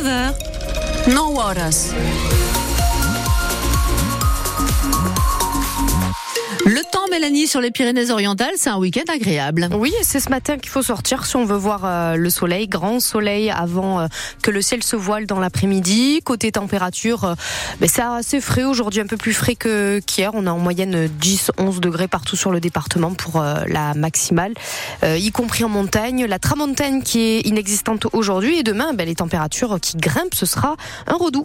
9h. 9 hores. Mélanie, sur les Pyrénées-Orientales, c'est un week-end agréable. Oui, c'est ce matin qu'il faut sortir si on veut voir euh, le soleil, grand soleil avant euh, que le ciel se voile dans l'après-midi. Côté température, euh, ben, c'est assez frais aujourd'hui, un peu plus frais que qu'hier. On a en moyenne 10-11 degrés partout sur le département pour la maximale, y compris en montagne. La tramontagne qui est inexistante aujourd'hui et demain, ben, les températures qui grimpent, ce sera un redout.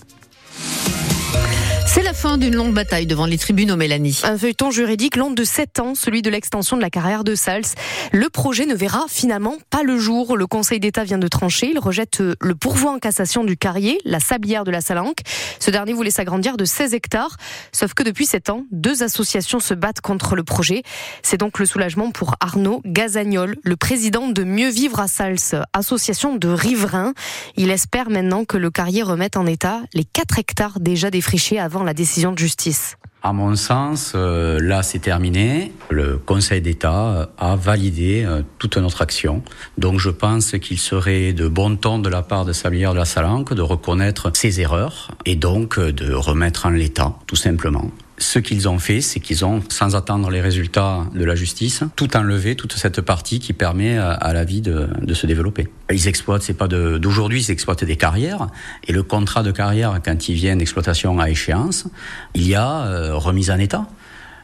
C'est la fin d'une longue bataille devant les tribunaux, Mélanie. Un feuilleton juridique long de 7 ans, celui de l'extension de la carrière de Sals. Le projet ne verra finalement pas le jour. Le Conseil d'État vient de trancher. Il rejette le pourvoi en cassation du carrier, la sablière de la Salanque. Ce dernier voulait s'agrandir de 16 hectares. Sauf que depuis 7 ans, deux associations se battent contre le projet. C'est donc le soulagement pour Arnaud Gazagnol, le président de Mieux Vivre à Sals, association de riverains. Il espère maintenant que le carrier remette en état les 4 hectares déjà défrichés avant la décision de justice à mon sens, euh, là, c'est terminé. Le Conseil d'État a validé euh, toute notre action. Donc, je pense qu'il serait de bon ton de la part de Sablière de la Salanque de reconnaître ses erreurs et donc euh, de remettre en l'état, tout simplement ce qu'ils ont fait, c'est qu'ils ont, sans attendre les résultats de la justice, tout enlevé, toute cette partie qui permet à, la vie de, se développer. Ils exploitent, c'est pas d'aujourd'hui, ils exploitent des carrières, et le contrat de carrière, quand il vient d'exploitation à échéance, il y a euh, remise en état.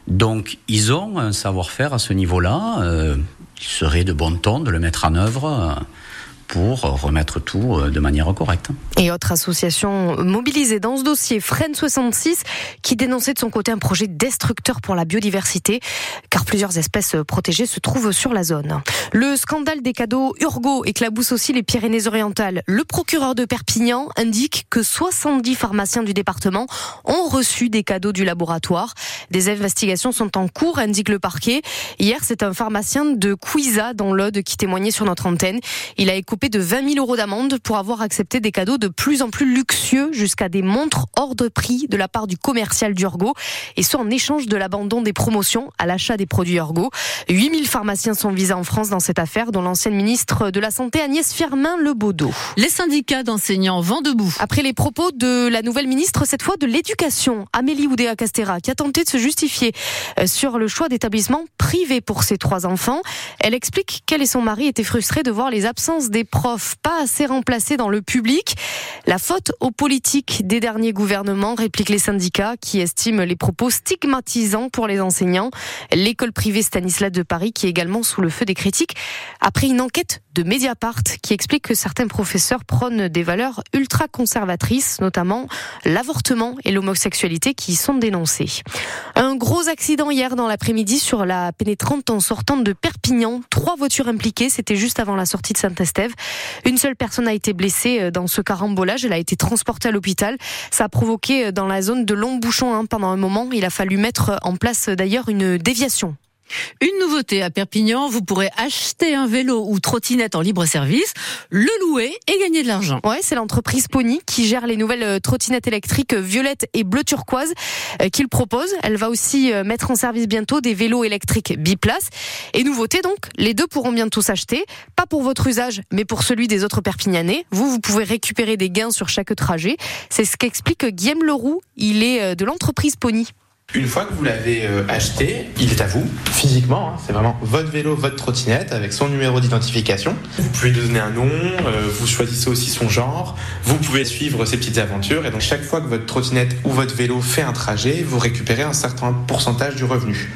Donc, ils ont un savoir-faire à ce niveau-là. Euh, il serait de bon ton de le mettre en œuvre. Euh, pour remettre tout euh, de manière correcte. Et autre association mobilisée dans ce dossier, Fren 66, qui dénonçait de son côté un projet destructeur pour la biodiversité, car plusieurs espèces protégées se trouvent sur la zone. Le scandale des cadeaux Urgo éclabousse aussi les Pyrénées-Orientales. Le procureur de Perpignan indique que 70 pharmaciens du département ont reçu des cadeaux du laboratoire. Des investigations sont en cours, indique le parquet. Hier, c'est un pharmacien de Cuisa dans l'Aude qui témoignait sur notre antenne. Il a écopé de 20 000 euros d'amende pour avoir accepté des cadeaux de plus en plus luxueux jusqu'à des montres hors de prix de la part du commercial d'Urgo et ce en échange de l'abandon des promotions à l'achat des produits Urgo. 8 000 pharmaciens sont visés en France dans cette affaire, dont l'ancienne ministre de la Santé Agnès Firmin-Lebaudot. Les syndicats d'enseignants vont debout. Après les propos de la nouvelle ministre, cette fois de l'éducation, Amélie Oudéa-Castera, qui a tenté de se justifier euh, sur le choix d'établissement privé pour ses trois enfants. Elle explique qu'elle et son mari étaient frustrés de voir les absences des profs pas assez remplacés dans le public. La faute aux politiques des derniers gouvernements, répliquent les syndicats qui estiment les propos stigmatisants pour les enseignants. L'école privée Stanislas de Paris qui est également sous le feu des critiques après une enquête de Mediapart qui explique que certains professeurs prônent des valeurs ultra conservatrices, notamment l'avortement et l'homosexualité qui y sont dénoncés. Un gros accident hier dans l'après-midi sur la pénétrante en sortant de Perpignan. Trois voitures impliquées, c'était juste avant la sortie de Saint-Estève. Une seule personne a été blessée euh, dans ce carambolage. Elle a été transportée à l'hôpital. Ça a provoqué euh, dans la zone de longs bouchons hein, pendant un moment. Il a fallu mettre en place euh, d'ailleurs une déviation. Une nouveauté à Perpignan, vous pourrez acheter un vélo ou trottinette en libre service, le louer et gagner de l'argent. Ouais, c'est l'entreprise Pony qui gère les nouvelles euh, trottinettes électriques violettes et bleu turquoise euh, qu'il propose. Elle va aussi euh, mettre en service bientôt des vélos électriques biplace. Et nouveauté donc, les deux pourront bientôt s'acheter, pas pour votre usage, mais pour celui des autres Perpignanais. Vous, vous pouvez récupérer des gains sur chaque trajet. C'est ce qu'explique Guillaume Leroux. Il est de l'entreprise Pony. Une fois que vous l'avez euh, acheté, il est à vous, physiquement. Hein. c'est vraiment votre vélo, votre trottinette avec son numéro d'identification. Vous pouvez lui donner un nom, euh, vous choisissez aussi son genre, vous pouvez suivre ses petites aventures. Et donc, chaque fois que votre trottinette ou votre vélo fait un trajet, vous récupérez un certain pourcentage du revenu.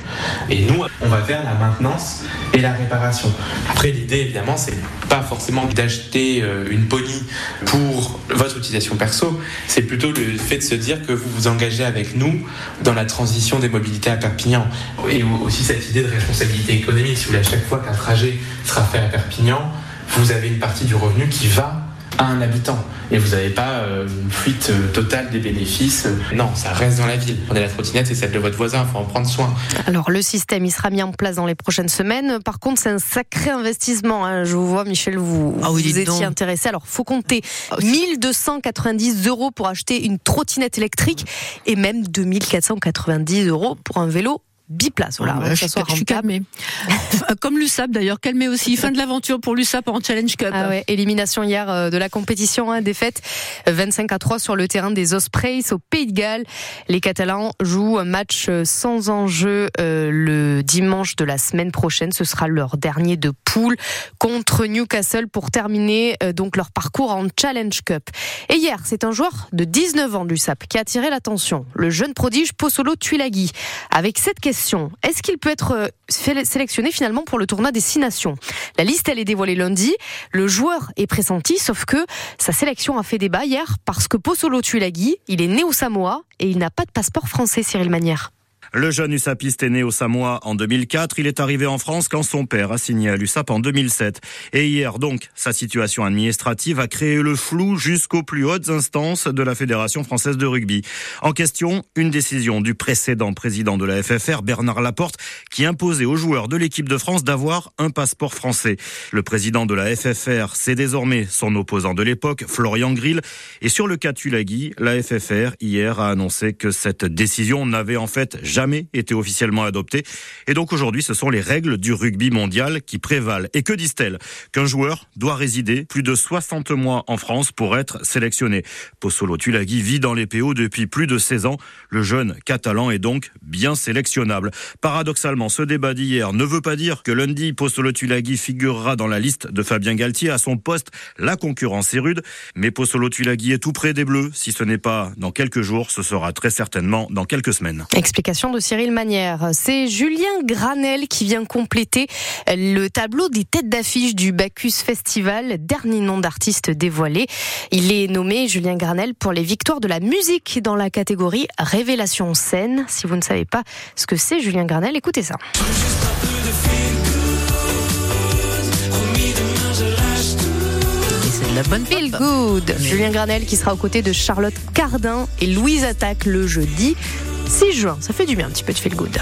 Et nous, on va faire la maintenance et la réparation. Après, l'idée, évidemment, c'est pas forcément d'acheter euh, une pony pour votre utilisation perso, c'est plutôt le fait de se dire que vous vous engagez avec nous dans la transition des mobilités à Perpignan. Et aussi cette idée de responsabilité économique. Si vous voulez, à chaque fois qu'un trajet sera fait à Perpignan, vous avez une partie du revenu qui va à un habitant. Et vous n'avez pas euh, une fuite euh, totale des bénéfices. Non, ça reste dans la ville. Prenez la trottinette, c'est celle de votre voisin, il faut en prendre soin. Alors le système, il sera mis en place dans les prochaines semaines. Par contre, c'est un sacré investissement. Hein. Je vous vois, Michel, vous, ah vous étiez intéressé. Alors, faut compter 1290 ah euros pour acheter une trottinette électrique et même 2490 euros pour un vélo biplace. Voilà, je, suis, je suis calmée. Comme l'USAP d'ailleurs, calmée aussi. Fin de l'aventure pour l'USAP en Challenge Cup. Ah ouais, élimination hier euh, de la compétition, hein, défaite 25 à 3 sur le terrain des Ospreys au Pays de Galles. Les Catalans jouent un match euh, sans enjeu euh, le dimanche de la semaine prochaine. Ce sera leur dernier de poule contre Newcastle pour terminer donc leur parcours en Challenge Cup. Et hier, c'est un joueur de 19 ans du SAP qui a attiré l'attention. Le jeune prodige Posolo Tuilagi. Avec cette question, est-ce qu'il peut être sélectionné finalement pour le tournoi des Six Nations La liste, elle est dévoilée lundi. Le joueur est pressenti, sauf que sa sélection a fait débat hier parce que Posolo Tuilagi, il est né au Samoa et il n'a pas de passeport français, Cyril Manière. Le jeune USAPiste est né au Samoa en 2004. Il est arrivé en France quand son père a signé à l'USAP en 2007. Et hier, donc, sa situation administrative a créé le flou jusqu'aux plus hautes instances de la Fédération française de rugby. En question, une décision du précédent président de la FFR, Bernard Laporte, qui imposait aux joueurs de l'équipe de France d'avoir un passeport français. Le président de la FFR, c'est désormais son opposant de l'époque, Florian Grill. Et sur le cas Tulagi, la FFR, hier, a annoncé que cette décision n'avait en fait jamais jamais été officiellement adoptée. Et donc aujourd'hui, ce sont les règles du rugby mondial qui prévalent. Et que disent-elles? Qu'un joueur doit résider plus de 60 mois en France pour être sélectionné. Pozzolo Tulagi vit dans les PO depuis plus de 16 ans. Le jeune catalan est donc bien sélectionnable. Paradoxalement, ce débat d'hier ne veut pas dire que lundi, Pozzolo Tulagi figurera dans la liste de Fabien Galtier. À son poste, la concurrence est rude. Mais Pozzolo Tulagi est tout près des Bleus. Si ce n'est pas dans quelques jours, ce sera très certainement dans quelques semaines. Explication de Cyril Manière. C'est Julien Granel qui vient compléter le tableau des têtes d'affiche du Bacchus Festival, dernier nom d'artiste dévoilé. Il est nommé Julien Granel pour les victoires de la musique dans la catégorie Révélation scène. Si vous ne savez pas ce que c'est Julien Granel, écoutez ça. la bonne Feel Good. Julien Granel qui sera aux côtés de Charlotte Cardin et Louise Attaque le jeudi 6 juin. Ça fait du bien un petit peu de feel good.